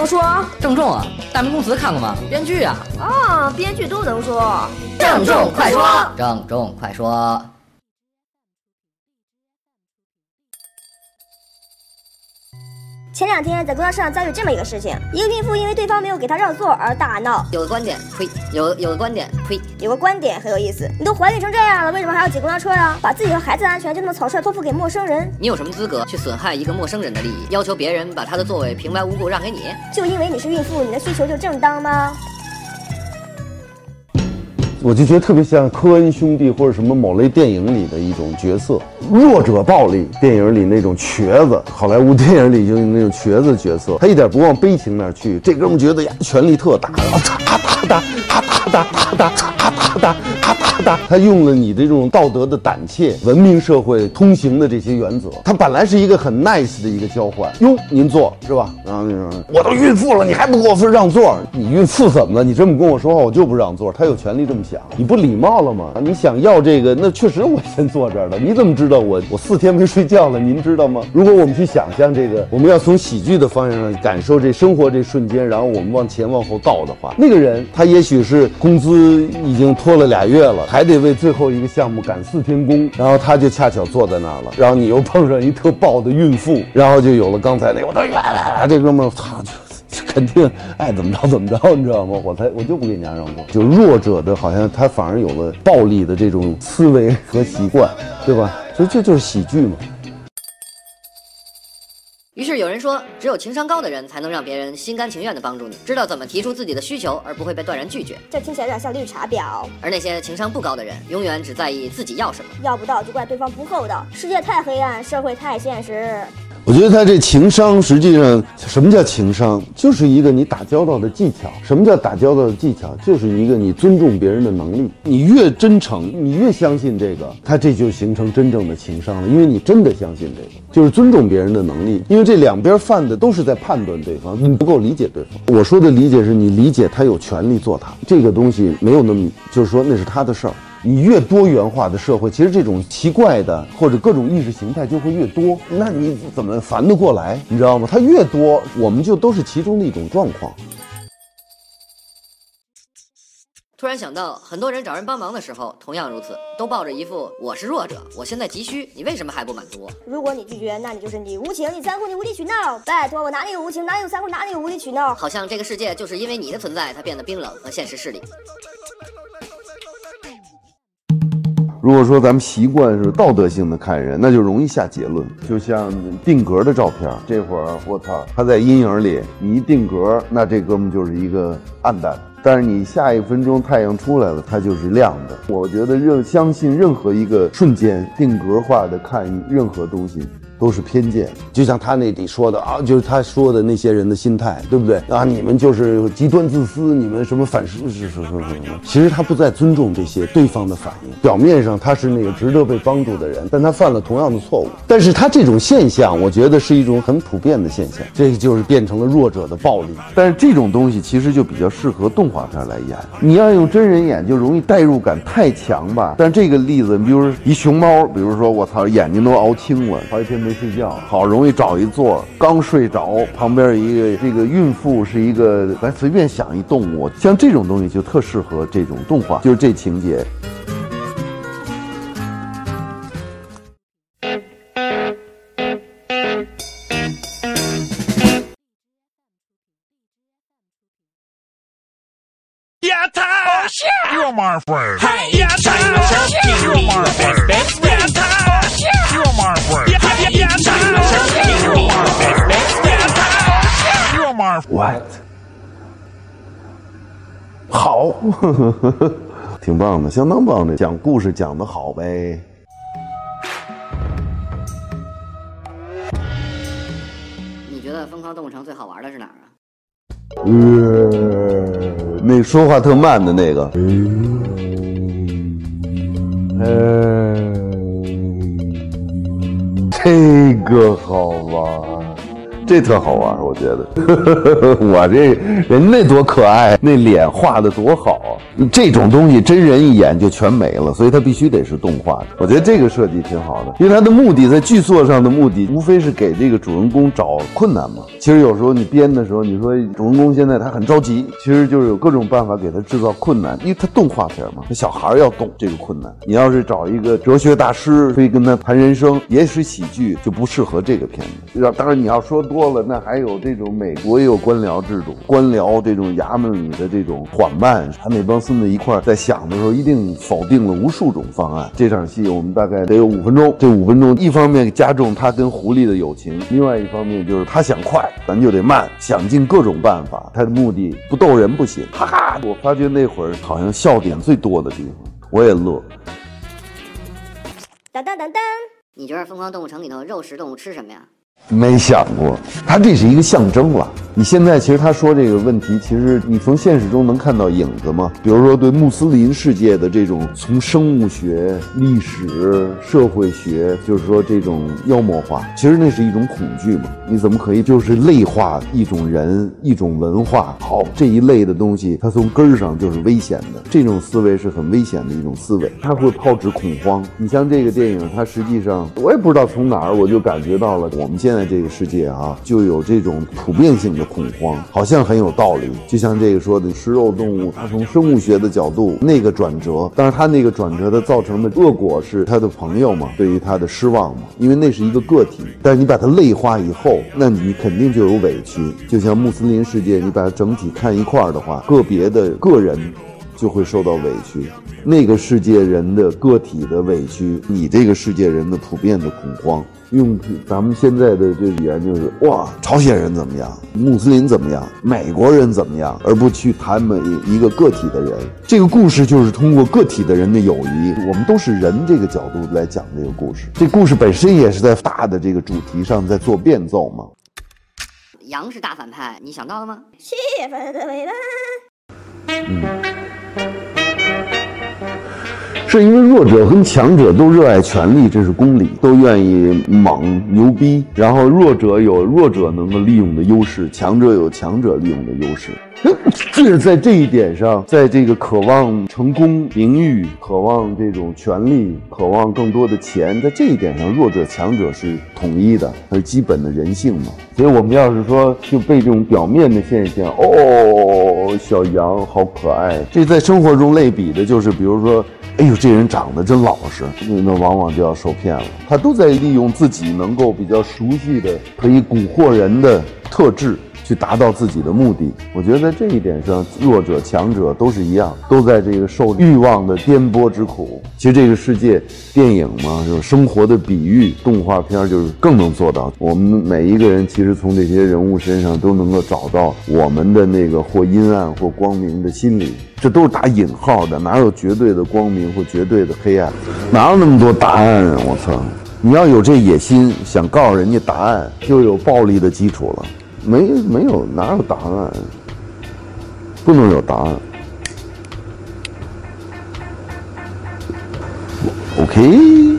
能说。郑重啊，大明宫词看过吗？编剧啊。啊，编剧都能说。郑重快说。郑重快说。前两天在公交车上遭遇这么一个事情，一个孕妇因为对方没有给她让座而大闹。有个观点，呸！有有个观点，呸！有个观点很有意思。你都怀孕成这样了，为什么还要挤公交车呀？把自己和孩子的安全就那么草率托付给陌生人？你有什么资格去损害一个陌生人的利益，要求别人把他的座位平白无故让给你？就因为你是孕妇，你的需求就正当吗？我就觉得特别像科恩兄弟或者什么某类电影里的一种角色，弱者暴力电影里那种瘸子，好莱坞电影里就那种瘸子角色，他一点不往悲情那儿去。这哥们觉得呀，权力特大，哒啪啪哒啪啪哒啪啪哒哒哒哒，他用了你的这种道德的胆怯、文明社会通行的这些原则。他本来是一个很 nice 的一个交换。哟，您坐是吧？然后那种我都孕妇了，你还不给我份让座？你孕妇怎么了？你这么跟我说话，我就不让座。他有权利这么想。你不礼貌了吗？你想要这个，那确实我先坐这儿了。你怎么知道我我四天没睡觉了？您知道吗？如果我们去想象这个，我们要从喜剧的方向上感受这生活这瞬间，然后我们往前往后倒的话，那个人他也许是工资已经拖了俩月了，还得为最后一个项目赶四天工，然后他就恰巧坐在那儿了，然后你又碰上一特暴的孕妇，然后就有了刚才那个，我都这哥们儿操就。肯定爱怎么着怎么着，你知道吗？我才我就不给你家让座。就弱者的，好像他反而有了暴力的这种思维和习惯，对吧？所以这就是喜剧嘛。于是有人说，只有情商高的人才能让别人心甘情愿地帮助你，知道怎么提出自己的需求而不会被断然拒绝。这听起来有点像绿茶婊。而那些情商不高的人，永远只在意自己要什么，要不到就怪对方不厚道。世界太黑暗，社会太现实。我觉得他这情商，实际上什么叫情商？就是一个你打交道的技巧。什么叫打交道的技巧？就是一个你尊重别人的能力。你越真诚，你越相信这个，他这就形成真正的情商了。因为你真的相信这个，就是尊重别人的能力。因为这两边犯的都是在判断对方，你不够理解对方。我说的理解是你理解他有权利做他这个东西，没有那么就是说那是他的事儿。你越多元化的社会，其实这种奇怪的或者各种意识形态就会越多。那你怎么烦得过来？你知道吗？它越多，我们就都是其中的一种状况。突然想到，很多人找人帮忙的时候，同样如此，都抱着一副我是弱者，我现在急需，你为什么还不满足？如果你拒绝，那你就是你无情，你残酷，你无理取闹。拜托，我哪里有无情，哪里有残酷，哪里有无理取闹？好像这个世界就是因为你的存在，才变得冰冷和现实势利。如果说咱们习惯是道德性的看人，那就容易下结论。就像定格的照片，这会儿我操，他在阴影里，你一定格，那这哥们就是一个暗淡。但是你下一分钟太阳出来了，它就是亮的。我觉得任相信任何一个瞬间定格化的看任何东西。都是偏见，就像他那里说的啊，就是他说的那些人的心态，对不对啊？你们就是极端自私，你们什么反是是是是什么？其实他不再尊重这些对方的反应。表面上他是那个值得被帮助的人，但他犯了同样的错误。但是他这种现象，我觉得是一种很普遍的现象，这就是变成了弱者的暴力。但是这种东西其实就比较适合动画片来演。你要用真人演，就容易代入感太强吧？但这个例子，你比如说一熊猫，比如说我操，眼睛都熬青了，好几天没。没睡觉，好容易找一座，刚睡着，旁边一个这个孕妇是一个，咱随便想一动物，像这种东西就特适合这种动画，就是这情节。Yeah. You're my friend. Hey, yeah, China. China. Yeah. You're my friend. Best friend. Yeah. What？好，挺棒的，相当棒的，讲故事讲的好呗。你觉得《疯狂动物城》最好玩的是哪儿啊？嗯那说话特慢的那个。嗯，这个好玩。这特好玩，我觉得。我这人那多可爱，那脸画的多好啊！这种东西真人一演就全没了，所以它必须得是动画的。我觉得这个设计挺好的，因为它的目的在剧作上的目的，无非是给这个主人公找困难嘛。其实有时候你编的时候，你说主人公现在他很着急，其实就是有各种办法给他制造困难，因为他动画片嘛，那小孩要懂这个困难。你要是找一个哲学大师，非跟他谈人生，也是喜剧，就不适合这个片子。当然你要说多说了，那还有这种美国也有官僚制度，官僚这种衙门里的这种缓慢，他那帮。孙子一块在想的时候，一定否定了无数种方案。这场戏我们大概得有五分钟。这五分钟，一方面加重他跟狐狸的友情，另外一方面就是他想快，咱就得慢，想尽各种办法。他的目的不逗人不行。哈哈，我发觉那会儿好像笑点最多的地方，我也乐。当当当当，你觉得《疯狂动物城》里头肉食动物吃什么呀？没想过，它这是一个象征了。你现在其实他说这个问题，其实你从现实中能看到影子吗？比如说对穆斯林世界的这种从生物学、历史、社会学，就是说这种妖魔化，其实那是一种恐惧嘛。你怎么可以就是类化一种人、一种文化？好，这一类的东西，它从根儿上就是危险的。这种思维是很危险的一种思维，它会抛掷恐慌。你像这个电影，它实际上我也不知道从哪儿我就感觉到了，我们现在这个世界啊，就有这种普遍性的。恐慌好像很有道理，就像这个说的食肉动物，它从生物学的角度那个转折，但是它那个转折的造成的恶果是他的朋友嘛，对于他的失望嘛，因为那是一个个体，但是你把它类化以后，那你肯定就有委屈，就像穆斯林世界，你把它整体看一块儿的话，个别的个人就会受到委屈，那个世界人的个体的委屈，你这个世界人的普遍的恐慌。用咱们现在的这语言就是哇，朝鲜人怎么样，穆斯林怎么样，美国人怎么样，而不去谈每一个个体的人。这个故事就是通过个体的人的友谊，我们都是人这个角度来讲这个故事。这故事本身也是在大的这个主题上在做变奏嘛。羊是大反派，你想到了吗？七月份的尾巴。嗯。是因为弱者跟强者都热爱权力，这是公理，都愿意猛牛逼。然后弱者有弱者能够利用的优势，强者有强者利用的优势。这是在这一点上，在这个渴望成功、名誉、渴望这种权利、渴望更多的钱，在这一点上，弱者强者是统一的，它是基本的人性嘛。所以我们要是说就被这种表面的现象，哦，小羊好可爱，这在生活中类比的就是，比如说。哎呦，这人长得真老实，那往往就要受骗了。他都在利用自己能够比较熟悉的、可以蛊惑人的特质。去达到自己的目的，我觉得在这一点上，弱者强者都是一样，都在这个受欲望的颠簸之苦。其实这个世界，电影嘛，就是生活的比喻，动画片就是更能做到。我们每一个人其实从这些人物身上都能够找到我们的那个或阴暗或光明的心理，这都是打引号的，哪有绝对的光明或绝对的黑暗？哪有那么多答案啊！我操，你要有这野心，想告诉人家答案，就有暴力的基础了。没没有哪有答案，不能有答案。OK